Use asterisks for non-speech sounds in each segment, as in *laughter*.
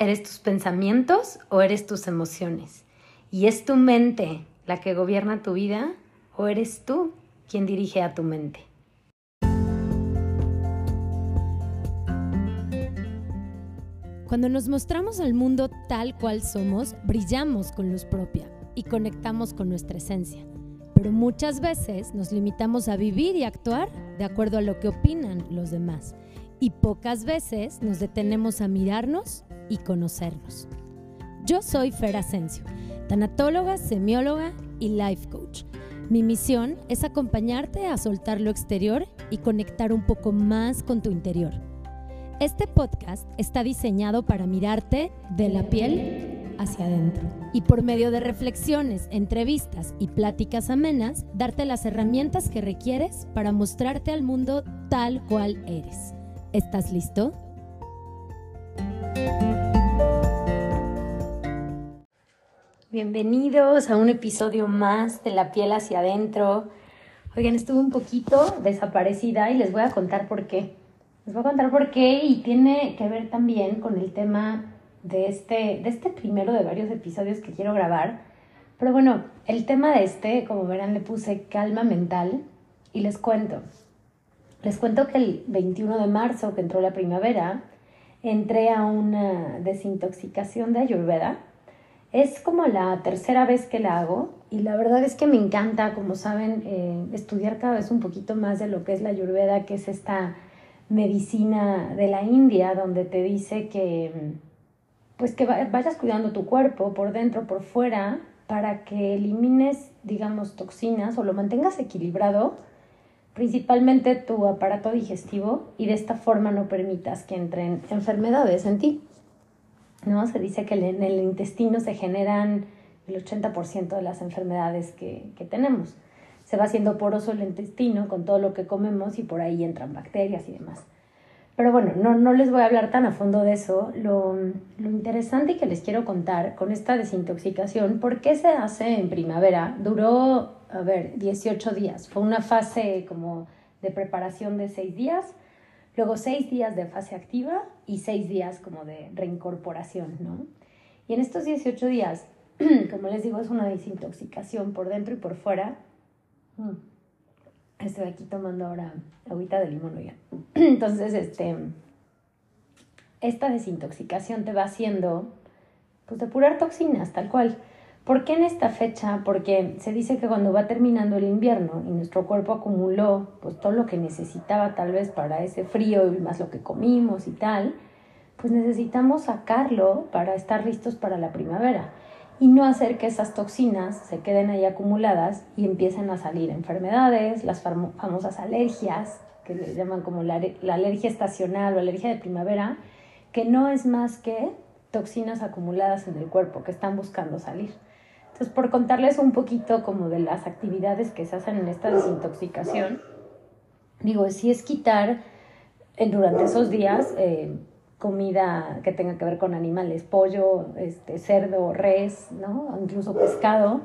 ¿Eres tus pensamientos o eres tus emociones? ¿Y es tu mente la que gobierna tu vida o eres tú quien dirige a tu mente? Cuando nos mostramos al mundo tal cual somos, brillamos con luz propia y conectamos con nuestra esencia. Pero muchas veces nos limitamos a vivir y actuar de acuerdo a lo que opinan los demás. Y pocas veces nos detenemos a mirarnos y conocernos. Yo soy Fer Asensio, tanatóloga, semióloga y life coach. Mi misión es acompañarte a soltar lo exterior y conectar un poco más con tu interior. Este podcast está diseñado para mirarte de la piel hacia adentro y por medio de reflexiones, entrevistas y pláticas amenas, darte las herramientas que requieres para mostrarte al mundo tal cual eres. ¿Estás listo? Bienvenidos a un episodio más de La piel hacia adentro. Oigan, estuve un poquito desaparecida y les voy a contar por qué. Les voy a contar por qué y tiene que ver también con el tema de este, de este primero de varios episodios que quiero grabar. Pero bueno, el tema de este, como verán, le puse calma mental y les cuento. Les cuento que el 21 de marzo, que entró la primavera, entré a una desintoxicación de Ayurveda. Es como la tercera vez que la hago y la verdad es que me encanta, como saben, eh, estudiar cada vez un poquito más de lo que es la ayurveda, que es esta medicina de la India, donde te dice que pues que vayas cuidando tu cuerpo por dentro, por fuera, para que elimines, digamos, toxinas o lo mantengas equilibrado, principalmente tu aparato digestivo, y de esta forma no permitas que entren enfermedades en ti. ¿no? Se dice que en el intestino se generan el 80% de las enfermedades que, tenemos. Se va haciendo poroso el intestino con todo lo que comemos y por ahí entran bacterias y demás. Pero bueno, no, no les voy a hablar tan a fondo de eso. Lo, lo interesante que les quiero contar con esta desintoxicación, ¿por qué se hace en primavera? Duró, a ver, 18 días. Fue una fase como de preparación de 6 días Luego seis días de fase activa y seis días como de reincorporación, ¿no? Y en estos 18 días, *clears throat* como les digo, es una desintoxicación por dentro y por fuera. Mm. Estoy aquí tomando ahora agüita de limón, ya. *clears throat* Entonces, este, esta desintoxicación te va haciendo, pues, depurar toxinas, tal cual. ¿Por qué en esta fecha? Porque se dice que cuando va terminando el invierno y nuestro cuerpo acumuló pues todo lo que necesitaba tal vez para ese frío y más lo que comimos y tal, pues necesitamos sacarlo para estar listos para la primavera y no hacer que esas toxinas se queden ahí acumuladas y empiecen a salir enfermedades, las famosas alergias, que le llaman como la, la alergia estacional o alergia de primavera, que no es más que toxinas acumuladas en el cuerpo que están buscando salir. Entonces, por contarles un poquito como de las actividades que se hacen en esta desintoxicación, digo, si es quitar eh, durante esos días eh, comida que tenga que ver con animales, pollo, este, cerdo, res, ¿no? incluso pescado.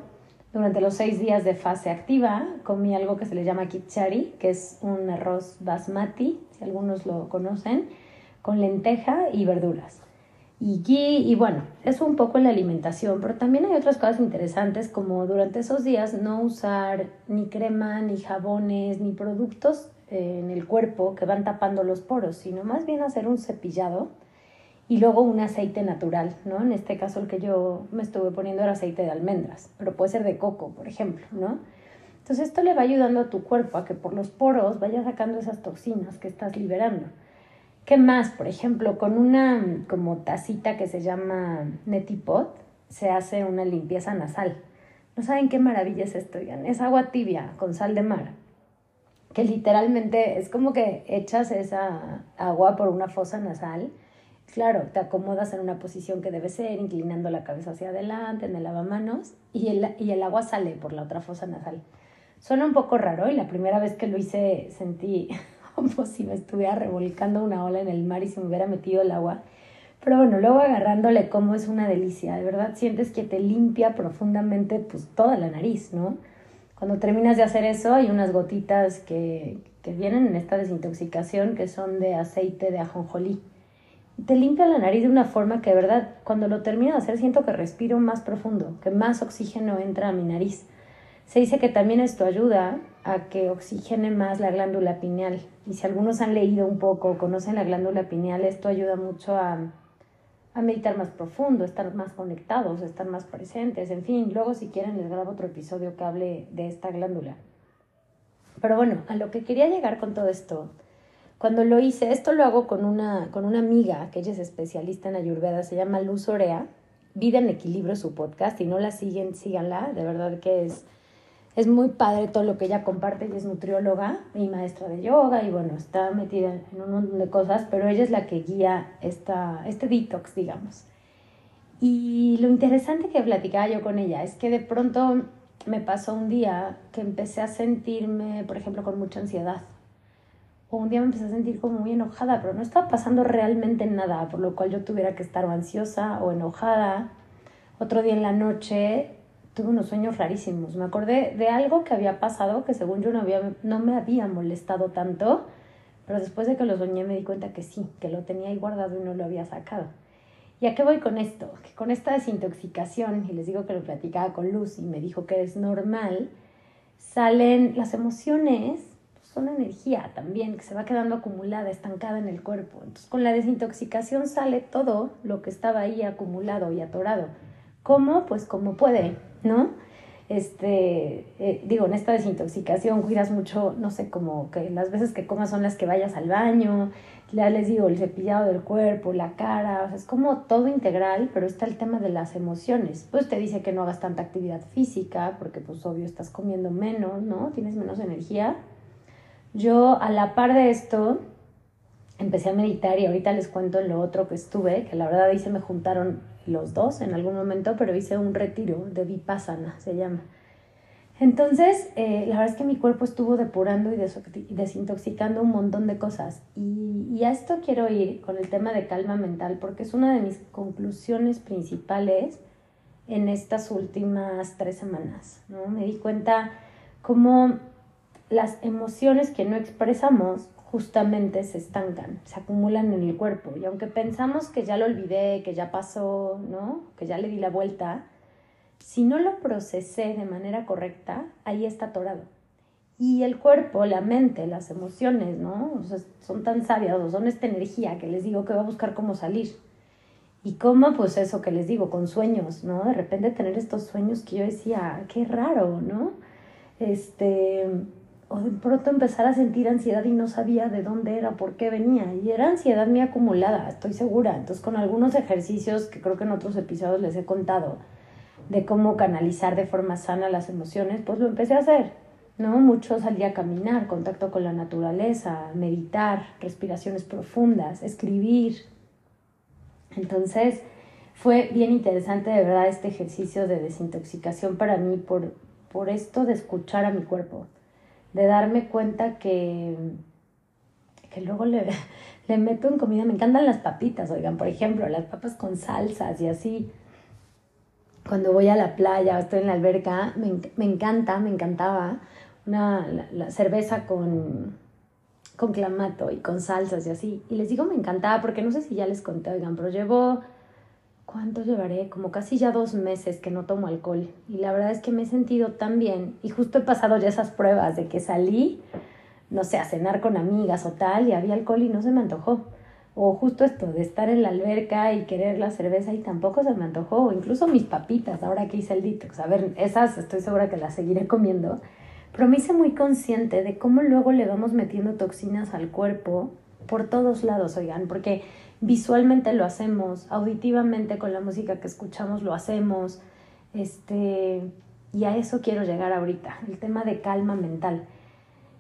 Durante los seis días de fase activa comí algo que se le llama kichari, que es un arroz basmati, si algunos lo conocen, con lenteja y verduras y bueno, eso un poco en la alimentación, pero también hay otras cosas interesantes como durante esos días no usar ni crema, ni jabones, ni productos eh, en el cuerpo que van tapando los poros, sino más bien hacer un cepillado y luego un aceite natural, ¿no? En este caso el que yo me estuve poniendo era aceite de almendras, pero puede ser de coco, por ejemplo, ¿no? Entonces esto le va ayudando a tu cuerpo a que por los poros vaya sacando esas toxinas que estás liberando. ¿Qué más? Por ejemplo, con una como tacita que se llama Netipot se hace una limpieza nasal. No saben qué maravilla es esto, Es agua tibia con sal de mar. Que literalmente es como que echas esa agua por una fosa nasal. Claro, te acomodas en una posición que debe ser, inclinando la cabeza hacia adelante, en el lavamanos, y el, y el agua sale por la otra fosa nasal. Suena un poco raro y la primera vez que lo hice sentí como si me estuviera revolcando una ola en el mar y se me hubiera metido el agua. Pero bueno, luego agarrándole como es una delicia, de verdad sientes que te limpia profundamente pues toda la nariz, ¿no? Cuando terminas de hacer eso hay unas gotitas que, que vienen en esta desintoxicación que son de aceite de ajonjolí. te limpia la nariz de una forma que de verdad cuando lo termino de hacer siento que respiro más profundo, que más oxígeno entra a mi nariz. Se dice que también esto ayuda a que oxigene más la glándula pineal. Y si algunos han leído un poco o conocen la glándula pineal, esto ayuda mucho a, a meditar más profundo, estar más conectados, estar más presentes, en fin. Luego si quieren les grabo otro episodio que hable de esta glándula. Pero bueno, a lo que quería llegar con todo esto cuando lo hice, esto lo hago con una, con una amiga que ella es especialista en Ayurveda, se llama Luz Orea, Vida en Equilibrio su podcast, y no la siguen, síganla, de verdad que es, es muy padre todo lo que ella comparte, ella es nutrióloga y maestra de yoga y bueno, está metida en un montón de cosas, pero ella es la que guía esta, este detox, digamos. Y lo interesante que platicaba yo con ella es que de pronto me pasó un día que empecé a sentirme, por ejemplo, con mucha ansiedad un día me empecé a sentir como muy enojada, pero no estaba pasando realmente nada, por lo cual yo tuviera que estar o ansiosa o enojada. Otro día en la noche tuve unos sueños rarísimos. Me acordé de algo que había pasado que según yo no, había, no me había molestado tanto, pero después de que lo soñé me di cuenta que sí, que lo tenía ahí guardado y no lo había sacado. ¿Y a qué voy con esto? Que con esta desintoxicación, y les digo que lo platicaba con Luz y me dijo que es normal, salen las emociones son energía también que se va quedando acumulada, estancada en el cuerpo. Entonces, con la desintoxicación sale todo lo que estaba ahí acumulado y atorado. ¿Cómo? Pues como puede, ¿no? Este, eh, digo, en esta desintoxicación cuidas mucho, no sé, como que las veces que comas son las que vayas al baño, ya les digo, el cepillado del cuerpo, la cara, o sea, es como todo integral, pero está el tema de las emociones. Pues te dice que no hagas tanta actividad física, porque pues obvio estás comiendo menos, ¿no? Tienes menos energía yo a la par de esto empecé a meditar y ahorita les cuento en lo otro que estuve, que la verdad ahí se me juntaron los dos en algún momento, pero hice un retiro de Vipassana, se llama. Entonces, eh, la verdad es que mi cuerpo estuvo depurando y desintoxicando un montón de cosas. Y, y, a esto quiero ir con el tema de calma mental, porque es una de mis conclusiones principales en estas últimas tres semanas. ¿no? Me di cuenta cómo las emociones que no expresamos justamente se estancan, se acumulan en el cuerpo. Y aunque pensamos que ya lo olvidé, que ya pasó, ¿no? Que ya le di la vuelta, si no lo procesé de manera correcta, ahí está atorado. Y el cuerpo, la mente, las emociones, ¿no? son tan sabias, son esta energía que les digo que va a buscar cómo salir. Y cómo, pues eso que les digo, con sueños, ¿no? De repente tener estos sueños que yo decía, qué raro, ¿no? Este, o de pronto empezar a sentir ansiedad y no sabía de dónde era, por qué venía. Y era ansiedad muy acumulada, estoy segura. Entonces con algunos ejercicios que creo que en otros episodios les he contado de cómo canalizar de forma sana las emociones, pues lo empecé a hacer. ¿no? Mucho salía a caminar, contacto con la naturaleza, meditar, respiraciones profundas, escribir. Entonces fue bien interesante de verdad este ejercicio de desintoxicación para mí por, por esto de escuchar a mi cuerpo de darme cuenta que, que luego le, *laughs* le meto en comida. Me encantan las papitas, oigan, por ejemplo, las papas con salsas y así. Cuando voy a la playa o estoy en la alberca, me, me encanta, me encantaba una la, cerveza con, con clamato y con salsas y así. Y les digo me encantaba porque no sé si ya les conté, oigan, pero llevo ¿cuánto llevaré? Como casi ya dos meses que no tomo alcohol. Y la verdad es que me he sentido tan bien. Y justo he pasado ya esas pruebas de que salí, no sé, a cenar con amigas o tal, y había alcohol y no se me antojó. O justo esto de estar en la alberca y querer la cerveza y tampoco se me antojó. O incluso mis papitas, ahora que hice el detox. A ver, esas estoy segura que las seguiré comiendo. Pero me hice muy consciente de cómo luego le vamos metiendo toxinas al cuerpo por todos lados, oigan, porque visualmente lo hacemos, auditivamente con la música que escuchamos lo hacemos, este, y a eso quiero llegar ahorita, el tema de calma mental.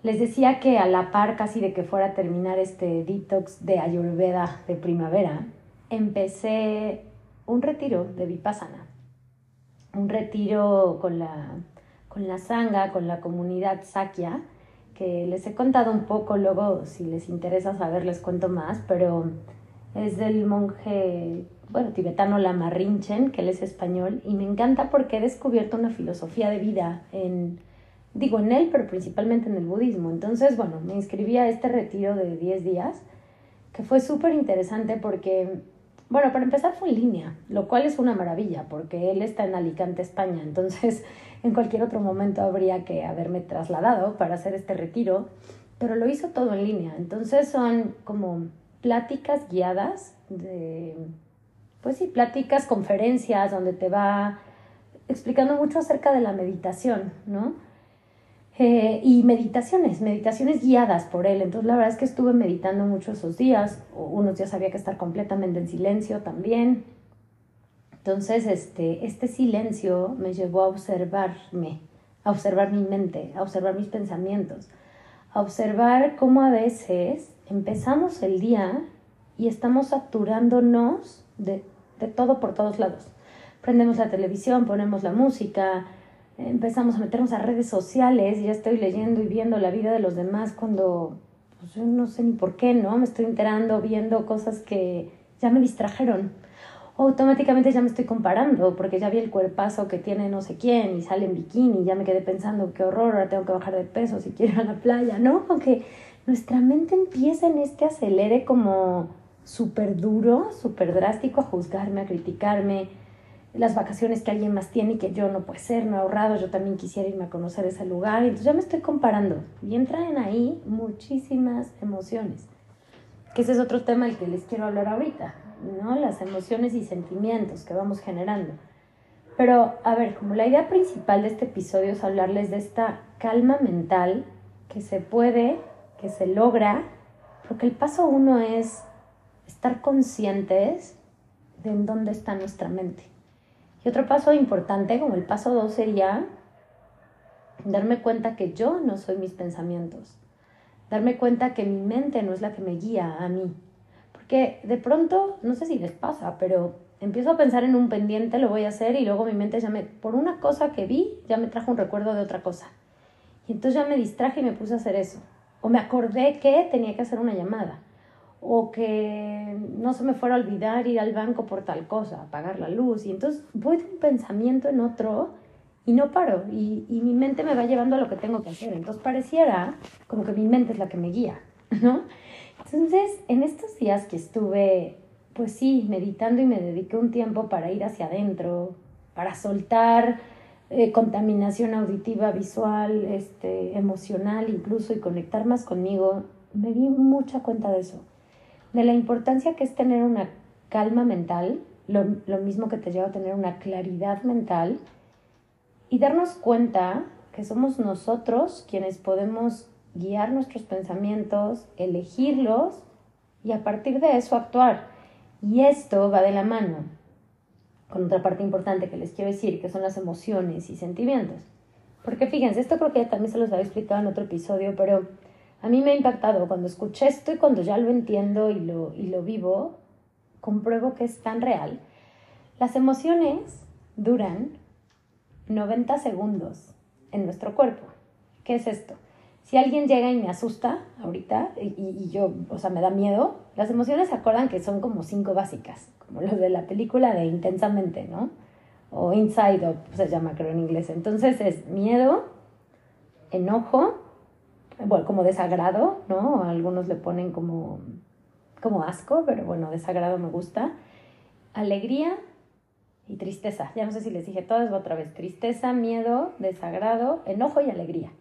Les decía que a la par casi de que fuera a terminar este detox de Ayurveda de primavera, empecé un retiro de Vipassana, un retiro con la, con la Sangha, con la comunidad Sakya, que les he contado un poco, luego si les interesa saber les cuento más, pero es del monje, bueno, tibetano Lama Rinchen, que él es español, y me encanta porque he descubierto una filosofía de vida en, digo en él, pero principalmente en el budismo. Entonces, bueno, me inscribí a este retiro de 10 días que fue súper interesante porque, bueno, para empezar fue en línea, lo cual es una maravilla porque él está en Alicante, España, entonces en cualquier otro momento habría que haberme trasladado para hacer este retiro, pero lo hizo todo en línea, entonces son como pláticas guiadas de, pues sí, pláticas, conferencias donde te va explicando mucho acerca de la meditación, ¿no? Eh, y meditaciones, meditaciones guiadas por él. Entonces la verdad es que estuve meditando mucho esos días, unos días había que estar completamente en silencio también. Entonces este, este silencio me llevó a observarme, a observar mi mente, a observar mis pensamientos, a observar cómo a veces empezamos el día y estamos saturándonos de, de todo por todos lados. Prendemos la televisión, ponemos la música, empezamos a meternos a redes sociales y ya estoy leyendo y viendo la vida de los demás cuando pues, no sé ni por qué, ¿no? Me estoy enterando, viendo cosas que ya me distrajeron. Automáticamente ya me estoy comparando porque ya vi el cuerpazo que tiene no sé quién y sale en bikini ya me quedé pensando qué horror, ahora tengo que bajar de peso si quiero ir a la playa, ¿no? Aunque nuestra mente empieza en este acelere como súper duro, súper drástico a juzgarme, a criticarme, las vacaciones que alguien más tiene y que yo no puede ser, no he ahorrado, yo también quisiera irme a conocer ese lugar. Entonces ya me estoy comparando y entran ahí muchísimas emociones. Que ese es otro tema del que les quiero hablar ahorita, ¿no? Las emociones y sentimientos que vamos generando. Pero, a ver, como la idea principal de este episodio es hablarles de esta calma mental que se puede, que se logra, porque el paso uno es estar conscientes de en dónde está nuestra mente. Y otro paso importante, como el paso dos, sería darme cuenta que yo no soy mis pensamientos. Darme cuenta que mi mente no es la que me guía a mí. Porque de pronto, no sé si les pasa, pero empiezo a pensar en un pendiente, lo voy a hacer y luego mi mente ya me, por una cosa que vi, ya me trajo un recuerdo de otra cosa. Y entonces ya me distraje y me puse a hacer eso. O me acordé que tenía que hacer una llamada o que no se me fuera a olvidar ir al banco por tal cosa, apagar la luz. Y entonces voy de un pensamiento en otro y no paro. Y, y, mi mente me va llevando a lo que tengo que hacer. Entonces pareciera como que mi mente es la que me guía, ¿no? Entonces, en estos días que estuve, pues sí, meditando y me dediqué un tiempo para ir hacia adentro, para soltar eh, contaminación auditiva, visual, este, emocional incluso y conectar más conmigo, me di mucha cuenta de eso. De la importancia que es tener una calma mental, lo, mismo que te lleva a tener una claridad mental y darnos cuenta que somos nosotros quienes podemos guiar nuestros pensamientos, elegirlos y a partir de eso actuar. Y esto va de la mano con otra parte importante que les quiero decir, que son las emociones y sentimientos. Porque fíjense, esto creo que también se los había explicado en otro episodio, pero a mí me ha impactado cuando escuché esto y cuando ya lo entiendo y lo, y lo vivo, compruebo que es tan real. Las emociones duran 90 segundos en nuestro cuerpo. ¿Qué es esto? Si alguien llega y me asusta ahorita y, y, yo, o sea, me da miedo, las emociones se acuerdan que son como cinco básicas, como los de la película de Intensamente, ¿no? O Inside Out, se llama creo en inglés. Entonces es miedo, enojo, bueno, como desagrado, ¿no? Algunos le ponen como, como asco, pero bueno, desagrado me gusta. Alegría y tristeza. Ya no sé si les dije todas otra vez. Tristeza, miedo, desagrado, enojo y alegría.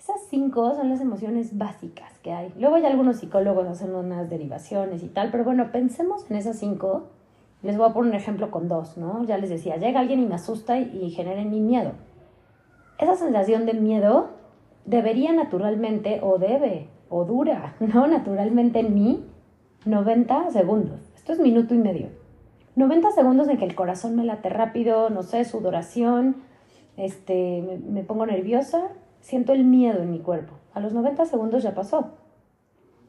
Esas cinco son las emociones básicas que hay. Luego hay algunos psicólogos hacen unas derivaciones y tal, pero bueno, pensemos en esas cinco. Les voy a poner un ejemplo con dos, ¿no? Ya les decía, llega alguien y me asusta y, genera en mí miedo. Esa sensación de miedo debería naturalmente, o debe, o dura, *laughs* ¿no? Naturalmente en mí, 90 segundos. Esto es minuto y medio. 90 segundos en que el corazón me late rápido, no sé, sudoración, este, me, me pongo nerviosa, siento el miedo en mi cuerpo. A los 90 segundos ya pasó.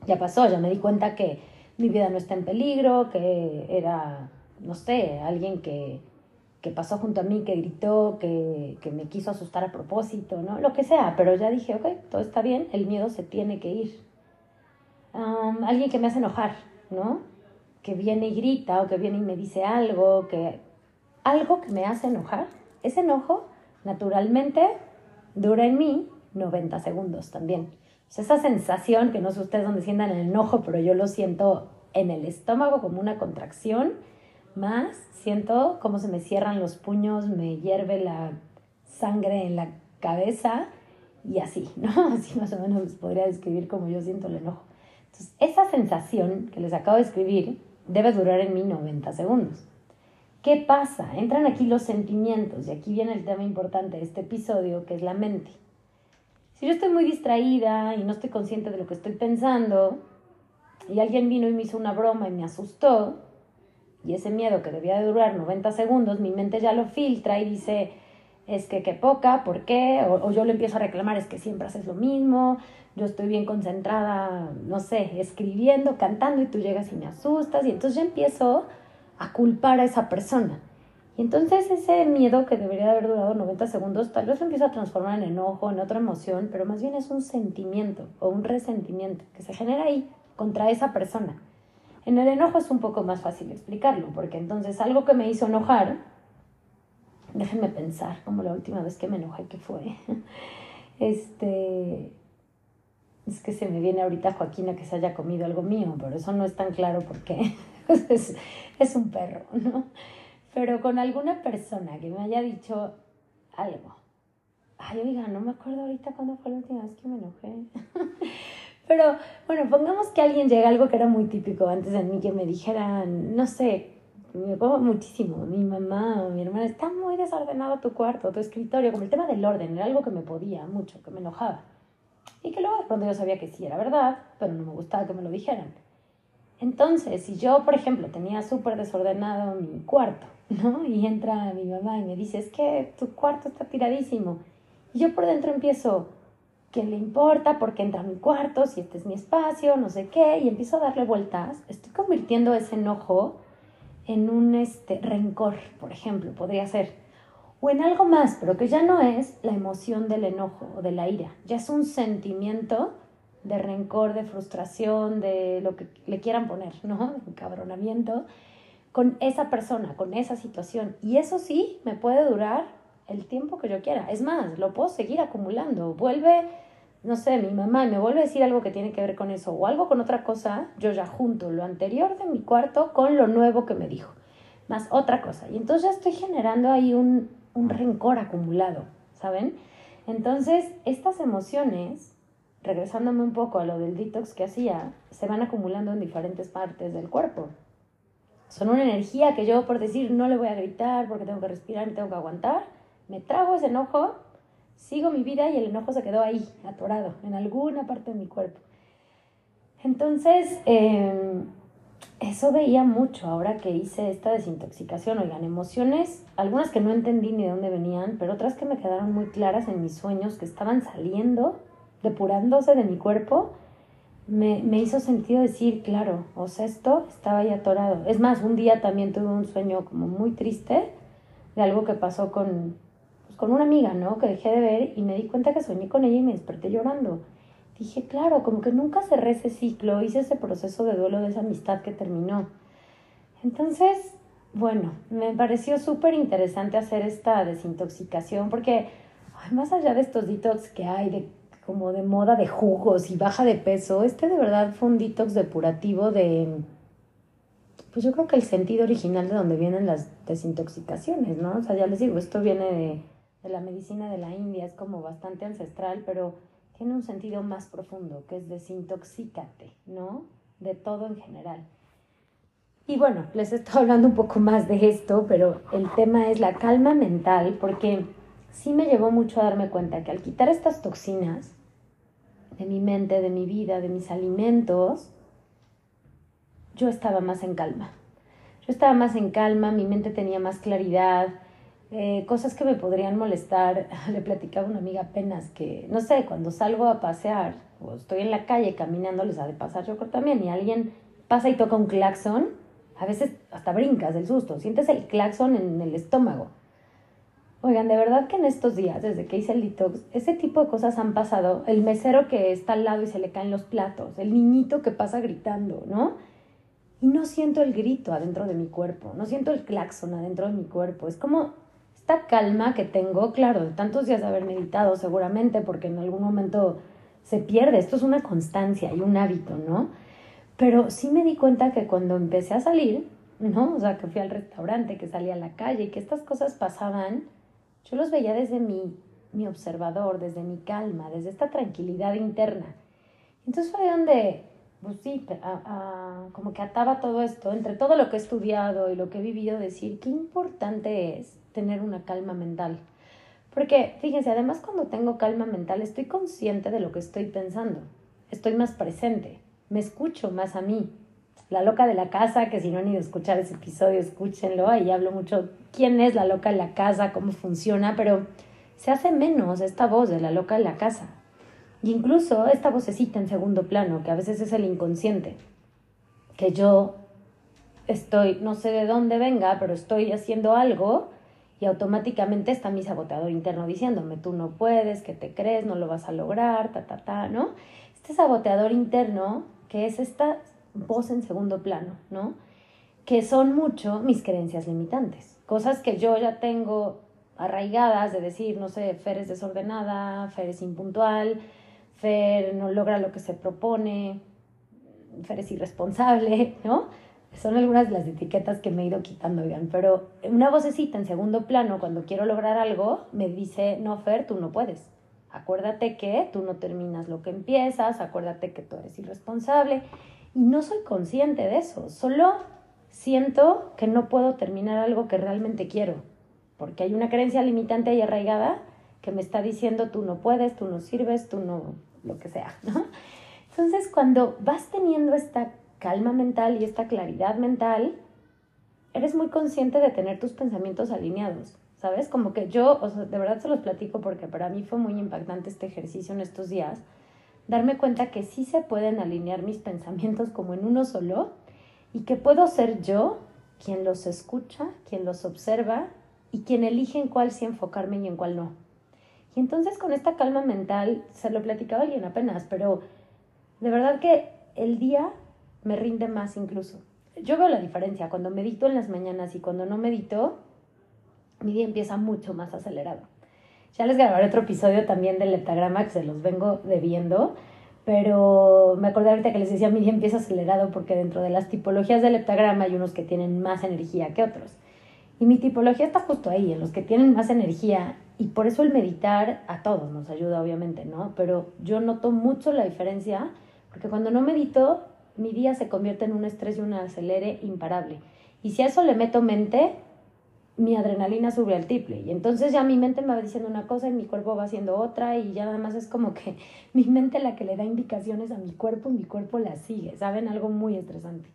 Ya pasó, ya me di cuenta que mi vida no está en peligro, que era, no sé, alguien que, que pasó junto a mí, que gritó, que, que, me quiso asustar a propósito, ¿no? Lo que sea, pero ya dije, ok, todo está bien, el miedo se tiene que ir. alguien que me hace enojar, ¿no? Que viene y grita o que viene y me dice algo, que algo que me hace enojar, ese enojo naturalmente dura en mí 90 segundos también. esa sensación, que no sé ustedes dónde sientan el enojo, pero yo lo siento en el estómago como una contracción, más siento cómo se me cierran los puños, me hierve la sangre en la cabeza y así, *laughs* ¿no? Así más o menos les podría describir cómo yo siento el enojo. Entonces, esa sensación que les acabo de escribir debe durar en mí 90 segundos. ¿Qué pasa? Entran aquí los sentimientos y aquí viene el tema importante de este episodio, que es la mente. Si yo estoy muy distraída y no estoy consciente de lo que estoy pensando, y alguien vino y me hizo una broma y me asustó, y ese miedo que debía de durar 90 segundos, mi mente ya lo filtra y dice, es que qué poca, ¿por qué? O, yo le empiezo a reclamar, es que siempre haces lo mismo, yo estoy bien concentrada, no sé, escribiendo, cantando y tú llegas y me asustas y entonces ya empiezo a culpar a esa persona. Y entonces ese miedo que debería de haber durado 90 segundos, tal vez empieza a transformar en enojo, en otra emoción, pero más bien es un sentimiento o un resentimiento que se genera ahí contra esa persona. En el enojo es un poco más fácil explicarlo, porque entonces algo que me hizo enojar, déjenme pensar, como la última vez que me enojé, que fue, *laughs* este, es que se me viene ahorita Joaquina que se haya comido algo mío, pero eso no es tan claro porque *laughs* *laughs* es, es un perro, ¿no? Pero con alguna persona que me haya dicho algo. Ay, oiga, no me acuerdo ahorita cuándo fue la última vez que me enojé. *laughs* Pero bueno, pongamos que alguien llega algo que era muy típico antes de mí, que me dijeran, no sé, me acuerdo muchísimo, mi mamá mi hermana, está muy desordenado tu cuarto, tu escritorio, como el tema del orden, era algo que me podía mucho, que me enojaba. Y que luego de pronto yo sabía que sí era verdad, pero no me gustaba que me lo dijeran. Entonces, si yo, por ejemplo, tenía súper desordenado mi cuarto, ¿no? Y entra mi mamá y me dice, es que tu cuarto está tiradísimo. Y yo por dentro empiezo, ¿qué le importa? Porque entra a mi cuarto, si este es mi espacio, no sé qué, y empiezo a darle vueltas. Estoy convirtiendo ese enojo en un este, rencor, por ejemplo, podría ser. O en algo más, pero que ya no es la emoción del enojo o de la ira, ya es un sentimiento de rencor, de frustración, de lo que le quieran poner, ¿no? Encabronamiento con esa persona, con esa situación. Y eso sí me puede durar el tiempo que yo quiera. Es más, lo puedo seguir acumulando. Vuelve, no sé, mi mamá me vuelve a decir algo que tiene que ver con eso o algo con otra cosa, yo ya junto lo anterior de mi cuarto con lo nuevo que me dijo, más otra cosa. Y entonces ya estoy generando ahí un, un rencor acumulado, ¿saben? Entonces, estas emociones, regresándome un poco a lo del detox que hacía, se van acumulando en diferentes partes del cuerpo. Son una energía que yo, por decir, no le voy a gritar porque tengo que respirar y tengo que aguantar, me trago ese enojo, sigo mi vida y el enojo se quedó ahí, atorado, en alguna parte de mi cuerpo. Entonces, em, eso veía mucho ahora que hice esta desintoxicación. Oigan, emociones, algunas que no entendí ni de dónde venían, pero otras que me quedaron muy claras en mis sueños, que estaban saliendo, depurándose de mi cuerpo, me, me hizo sentido decir, claro, o sea, esto estaba ahí atorado. Es más, un día también tuve un sueño como muy triste de algo que pasó con, con una amiga, ¿no? Que dejé de ver y me di cuenta que soñé con ella y me desperté llorando. Dije, claro, como que nunca cerré ese ciclo, hice ese proceso de duelo de esa amistad que terminó. Entonces, bueno, me pareció súper interesante hacer esta desintoxicación porque más allá de estos detox que hay, de, como de moda de jugos y baja de peso, este de verdad fue un detox depurativo de, pues yo creo que el sentido original de donde vienen las desintoxicaciones, ¿no? O sea, ya les digo, esto viene de, de la medicina de la India, es como bastante ancestral, pero tiene un sentido más profundo, que es desintoxícate, ¿no? De todo en general. Y bueno, les estoy hablando un poco más de esto, pero el tema es la calma mental, porque sí me llevó mucho a darme cuenta que al quitar estas toxinas de mi mente, de mi vida, de mis alimentos, yo estaba más en calma. Yo estaba más en calma, mi mente tenía más claridad, eh, cosas que me podrían molestar. *laughs* Le platicaba a una amiga apenas que, no sé, cuando salgo a pasear o estoy en la calle caminando, les ha de pasar yo creo también, y alguien pasa y toca un claxon, a veces hasta brincas del susto, sientes el claxon en el estómago. Oigan, de verdad que en estos días, desde que hice el detox, ese tipo de cosas han pasado. El mesero que está al lado y se le caen los platos, el niñito que pasa gritando, ¿no? Y no siento el grito adentro de mi cuerpo, no siento el claxon adentro de mi cuerpo. Es como esta calma que tengo, claro, de tantos días de haber meditado seguramente, porque en algún momento se pierde, esto es una constancia y un hábito, ¿no? Pero sí me di cuenta que cuando empecé a salir, ¿no? O sea, que fui al restaurante, que salí a la calle y que estas cosas pasaban, yo los veía desde mi, mi observador, desde mi calma, desde esta tranquilidad interna. Entonces fue donde, pues sí, como que ataba todo esto, entre todo lo que he estudiado y lo que he vivido, decir qué importante es tener una calma mental. Porque, fíjense, además cuando tengo calma mental estoy consciente de lo que estoy pensando, estoy más presente, me escucho más a mí. La loca de la casa, que si no han ido escuchar ese episodio, escúchenlo, ahí hablo mucho quién es la loca de la casa, cómo funciona, pero se hace menos esta voz de la loca de la casa. Y incluso esta vocecita en segundo plano, que a veces es el inconsciente, que yo estoy, no sé de dónde venga, pero estoy haciendo algo y automáticamente está mi saboteador interno diciéndome, tú no puedes, que te crees, no lo vas a lograr, ta, ta, ta, ¿no? Este saboteador interno, que es esta voz en segundo plano, ¿no? Que son mucho mis creencias limitantes, cosas que yo ya tengo arraigadas de decir, no sé, Fer es desordenada, Fer es impuntual, Fer no logra lo que se propone, Fer es irresponsable, *laughs* ¿no? son algunas de las etiquetas que me he ido quitando, oigan, pero una vocecita en segundo plano cuando quiero lograr algo me dice, no, Fer, tú no puedes. Acuérdate que tú no terminas lo que empiezas, acuérdate que tú eres irresponsable. Y no soy consciente de eso, solo siento que no puedo terminar algo que realmente quiero, porque hay una creencia limitante y arraigada que me está diciendo tú no puedes, tú no sirves, tú no, lo que sea, ¿no? Entonces, cuando vas teniendo esta calma mental y esta claridad mental, eres muy consciente de tener tus pensamientos alineados, ¿sabes? Como que yo, o de verdad se los platico porque para mí fue muy impactante este ejercicio en estos días, darme cuenta que sí se pueden alinear mis pensamientos como en uno solo y que puedo ser yo quien los escucha, quien los observa y quien elige en cuál sí enfocarme y en cuál no. Y entonces con esta calma mental, se lo platicaba alguien apenas, pero de verdad que el día me rinde más incluso. Yo veo la diferencia cuando medito en las mañanas y cuando no medito, mi día empieza mucho más acelerado. Ya les grabaré otro episodio también del letagrama que se los vengo debiendo, pero me acordé ahorita que les decía mi día empieza acelerado porque dentro de las tipologías del leptagrama hay unos que tienen más energía que otros. Y mi tipología está justo ahí, en los que tienen más energía y por eso el meditar a todos nos ayuda obviamente, ¿no? Pero yo noto mucho la diferencia porque cuando no medito mi día se convierte en un estrés y un acelere imparable. Y si a eso le meto mente, mi adrenalina sube al triple. Y entonces ya mi mente me va diciendo una cosa y mi cuerpo va haciendo otra y ya nada más es como que *laughs* mi mente la que le da indicaciones a mi cuerpo y mi cuerpo la sigue. ¿Saben? Algo muy estresante.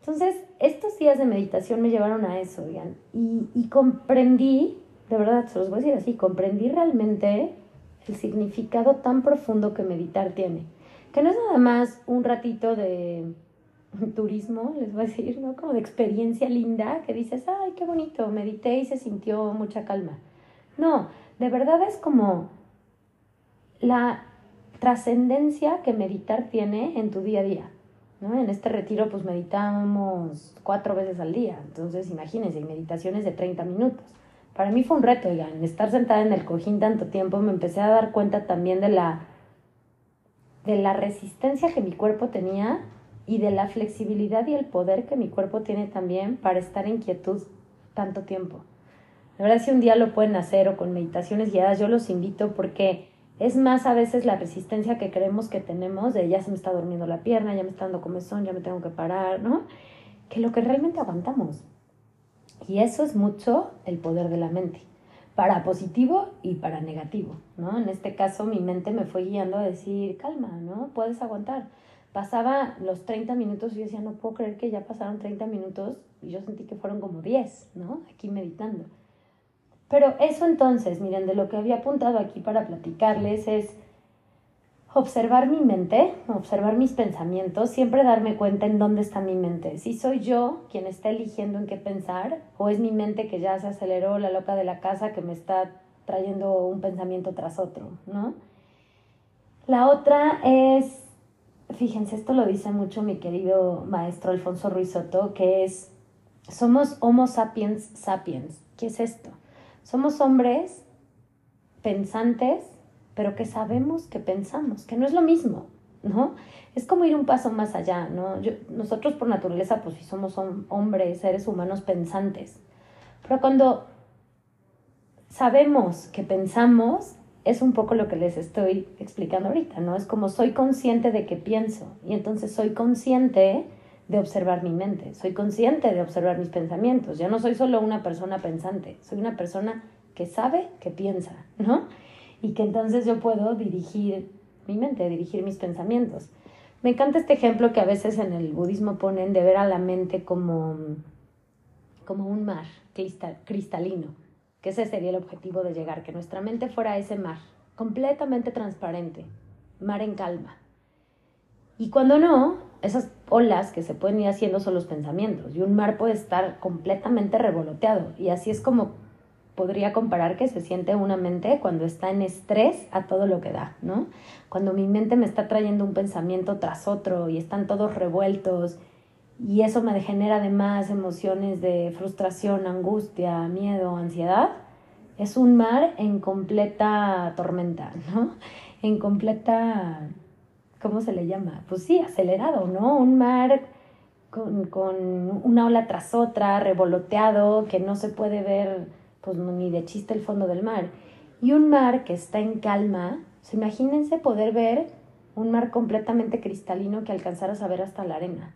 Entonces, estos días de meditación me llevaron a eso, oigan. Y, y comprendí, de verdad, se los voy a decir así, comprendí realmente el significado tan profundo que meditar tiene que no es nada más un ratito de *laughs* turismo, les voy a decir, ¿no? Como de experiencia linda, que dices, ay, qué bonito, medité y se sintió mucha calma. No, de verdad es como la trascendencia que meditar tiene en tu día a día. ¿no? En este retiro pues meditamos cuatro veces al día, entonces imagínense, meditaciones de 30 minutos. Para mí fue un reto, oigan, estar sentada en el cojín tanto tiempo, me empecé a dar cuenta también de la de la resistencia que mi cuerpo tenía y de la flexibilidad y el poder que mi cuerpo tiene también para estar en quietud tanto tiempo. La verdad, si un día lo pueden hacer o con meditaciones guiadas, yo los invito porque es más a veces la resistencia que creemos que tenemos de ya se me está durmiendo la pierna, ya me está dando comezón, ya me tengo que parar, ¿no? Que lo que realmente aguantamos. Y eso es mucho el poder de la mente para positivo y para negativo, ¿no? En este caso mi mente me fue guiando a decir, calma, ¿no? Puedes aguantar. Pasaba los 30 minutos y yo decía, no puedo creer que ya pasaron 30 minutos y yo sentí que fueron como 10, ¿no? Aquí meditando. Pero eso entonces, miren, de lo que había apuntado aquí para platicarles es observar mi mente, observar mis pensamientos, siempre darme cuenta en dónde está mi mente. Si soy yo quien está eligiendo en qué pensar o es mi mente que ya se aceleró la loca de la casa que me está trayendo un pensamiento tras otro, ¿no? La otra es, fíjense, esto lo dice mucho mi querido maestro Alfonso Ruiz Soto, que es, somos Homo sapiens sapiens. ¿Qué es esto? Somos hombres pensantes pero que sabemos que pensamos, que no es lo mismo, ¿no? Es como ir un paso más allá, ¿no? nosotros por naturaleza, pues si somos hombres, seres humanos pensantes, pero cuando sabemos que pensamos, es un poco lo que les estoy explicando ahorita, ¿no? Es como soy consciente de que pienso y entonces soy consciente de observar mi mente, soy consciente de observar mis pensamientos. Ya no soy solo una persona pensante, soy una persona que sabe que piensa, ¿no? Y que entonces yo puedo dirigir mi mente, dirigir mis pensamientos. Me encanta este ejemplo que a veces en el budismo ponen de ver a la mente como, como un mar cristalino, que ese sería el objetivo de llegar, que nuestra mente fuera ese mar, completamente transparente, mar en calma. Y cuando no, esas olas que se pueden ir haciendo son los pensamientos y un mar puede estar completamente revoloteado y así es como podría comparar que se siente una mente cuando está en estrés a todo lo que da, ¿no? Cuando mi mente me está trayendo un pensamiento tras otro y están todos revueltos y eso me genera además emociones de frustración, angustia, miedo, ansiedad, es un mar en completa tormenta, ¿no? En completa ¿cómo se le llama? Pues sí, acelerado, ¿no? Un mar con, con, una ola tras otra, revoloteado, que no se puede ver pues ni de chiste el fondo del mar. Y un mar que está en calma, imagínense poder ver un mar completamente cristalino que alcanzara a ver hasta la arena.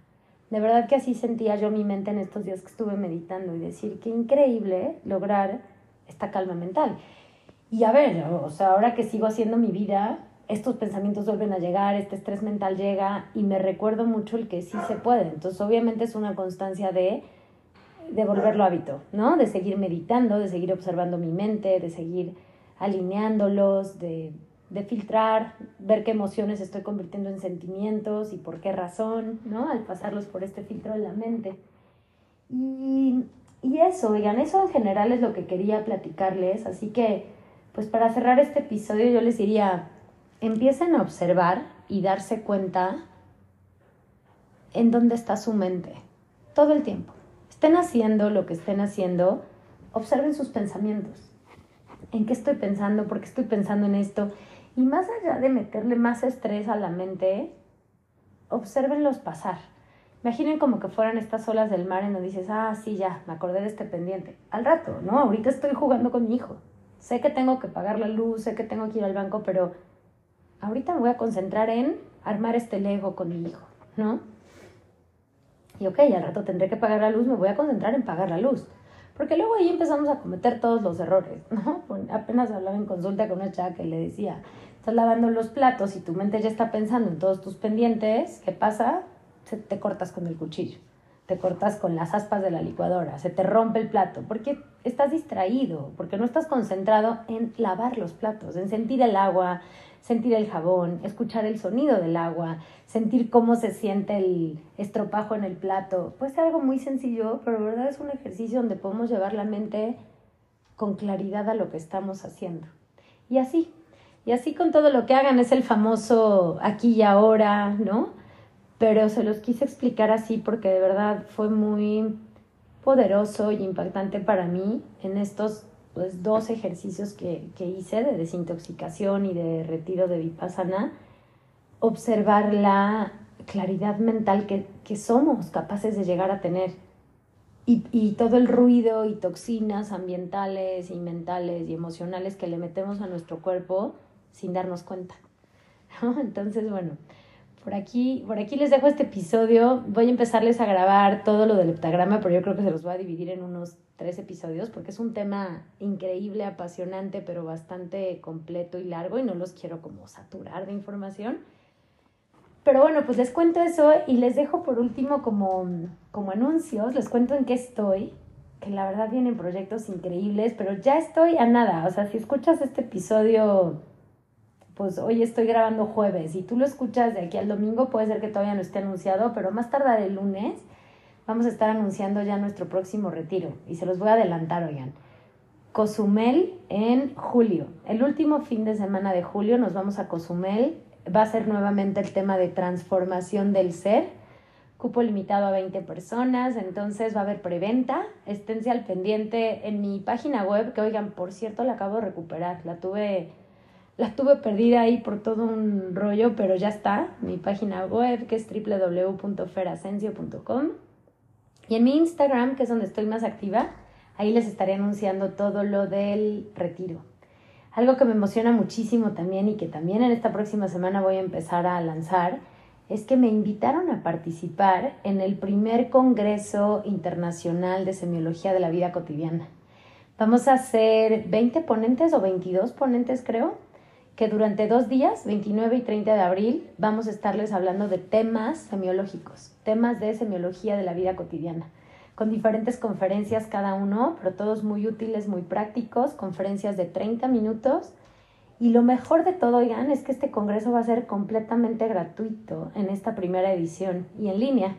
De verdad que así sentía yo mi mente en estos días que estuve meditando y decir, qué increíble lograr esta calma mental. Y a ver, o sea, ahora que sigo haciendo mi vida, estos pensamientos vuelven a llegar, este estrés mental llega y me recuerdo mucho el que sí se puede. Entonces, obviamente es una constancia de, de volverlo hábito, ¿no? De seguir meditando, de seguir observando mi mente, de seguir alineándolos, de, de filtrar, ver qué emociones estoy convirtiendo en sentimientos y por qué razón, ¿no? Al pasarlos por este filtro de la mente. Y, y eso, oigan, eso en general es lo que quería platicarles, así que, pues para cerrar este episodio yo les diría, empiecen a observar y darse cuenta en dónde está su mente todo el tiempo. Estén haciendo lo que estén haciendo, observen sus pensamientos. ¿En qué estoy pensando? ¿Por qué estoy pensando en esto? Y más allá de meterle más estrés a la mente, observenlos pasar. Imaginen como que fueran estas olas del mar en donde dices, ah, sí, ya, me acordé de este pendiente. Al rato, ¿no? Ahorita estoy jugando con mi hijo. Sé que tengo que pagar la luz, sé que tengo que ir al banco, pero ahorita me voy a concentrar en armar este Lego con mi hijo, ¿no? Y ok, al rato tendré que pagar la luz, me voy a concentrar en pagar la luz. Porque luego ahí empezamos a cometer todos los errores, ¿no? *laughs* Apenas hablaba en consulta con una chava que le decía, estás lavando los platos y tu mente ya está pensando en todos tus pendientes, ¿qué pasa? Se te cortas con el cuchillo, te cortas con las aspas de la licuadora, se te rompe el plato, porque estás distraído, porque no estás concentrado en lavar los platos, en sentir el agua, sentir el jabón, escuchar el sonido del agua, sentir cómo se siente el estropajo en el plato. Puede ser algo muy sencillo, pero verdad es un ejercicio donde podemos llevar la mente con claridad a lo que estamos haciendo. Y así, y así con todo lo que hagan es el famoso aquí y ahora, ¿no? Pero se los quise explicar así porque de verdad fue muy poderoso y impactante para mí en estos pues, dos ejercicios que, hice de desintoxicación y de retiro de vipassana, observar la claridad mental que, somos capaces de llegar a tener. Y, y, todo el ruido y toxinas ambientales y mentales y emocionales que le metemos a nuestro cuerpo sin darnos cuenta. *laughs* Entonces, bueno, por aquí, por aquí les dejo este episodio. Voy a empezarles a grabar todo lo del heptagrama, pero yo creo que se los voy a dividir en unos tres episodios porque es un tema increíble, apasionante, pero bastante completo y largo y no los quiero como saturar de información. Pero bueno, pues les cuento eso y les dejo por último como, como anuncios, les cuento en qué estoy, que la verdad vienen proyectos increíbles, pero ya estoy a nada. O sea, si escuchas este episodio pues hoy estoy grabando jueves y tú lo escuchas de aquí al domingo, puede ser que todavía no esté anunciado, pero más tarde el lunes vamos a estar anunciando ya nuestro próximo retiro y se los voy a adelantar, oigan. Cozumel en julio. El último fin de semana de julio nos vamos a Cozumel. Va a ser nuevamente el tema de transformación del ser. Cupo limitado a 20 personas, entonces va a haber preventa. Esténse al pendiente en mi página web, que oigan, por cierto, la acabo de recuperar. La tuve la tuve perdida ahí por todo un rollo, pero ya está. Mi página web que es www.ferasencio.com y en mi Instagram, que es donde estoy más activa, ahí les estaré anunciando todo lo del retiro. Algo que me emociona muchísimo también y que también en esta próxima semana voy a empezar a lanzar es que me invitaron a participar en el primer Congreso Internacional de Semiología de la Vida Cotidiana. Vamos a ser 20 ponentes o 22 ponentes creo, que durante dos días, 29 y 30 de abril, vamos a estarles hablando de temas semiológicos, temas de semiología de la vida cotidiana, con diferentes conferencias cada uno, pero todos muy útiles, muy prácticos, conferencias de 30 minutos. Y lo mejor de todo, oigan, es que este congreso va a ser completamente gratuito en esta primera edición y en línea.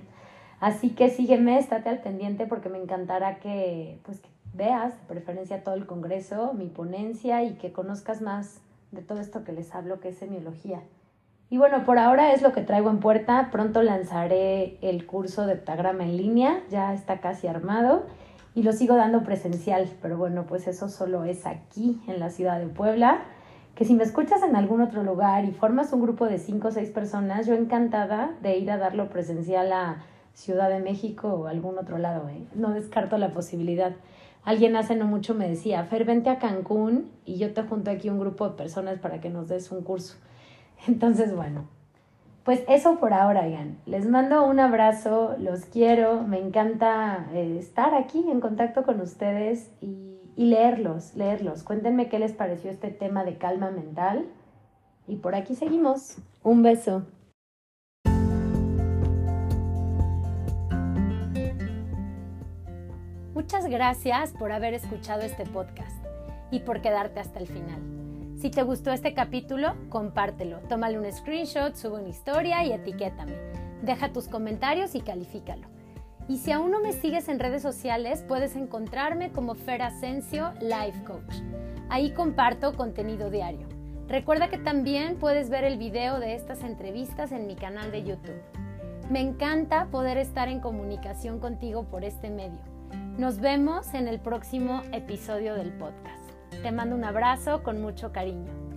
Así que sígueme, estate al pendiente porque me encantará que, pues, que veas de preferencia todo el congreso, mi ponencia y que conozcas más de todo esto que les hablo, que es semiología. Y bueno, por ahora es lo que traigo en puerta. Pronto lanzaré el curso de heptagrama en línea, ya está casi armado y lo sigo dando presencial, pero bueno, pues eso solo es aquí en la ciudad de Puebla. Que si me escuchas en algún otro lugar y formas un grupo de cinco o seis personas, yo encantada de ir a darlo presencial a Ciudad de México o algún otro lado. ¿eh? No descarto la posibilidad. Alguien hace no mucho me decía, Fer, vente a Cancún y yo te junto aquí un grupo de personas para que nos des un curso. *laughs* Entonces, bueno, pues eso por ahora, Ian. Les mando un abrazo, los quiero, me encanta eh, estar aquí en contacto con ustedes y, y leerlos, leerlos. Cuéntenme qué les pareció este tema de calma mental. Y por aquí seguimos. Un beso. Muchas gracias por haber escuchado este podcast y por quedarte hasta el final. Si te gustó este capítulo, compártelo, tómale un screenshot, sube una historia y etiquétame. Deja tus comentarios y califícalo. Y si aún no me sigues en redes sociales, puedes encontrarme como Fer Asensio Life Coach. Ahí comparto contenido diario. Recuerda que también puedes ver el video de estas entrevistas en mi canal de YouTube. Me encanta poder estar en comunicación contigo por este medio. Nos vemos en el próximo episodio del podcast. Te mando un abrazo con mucho cariño.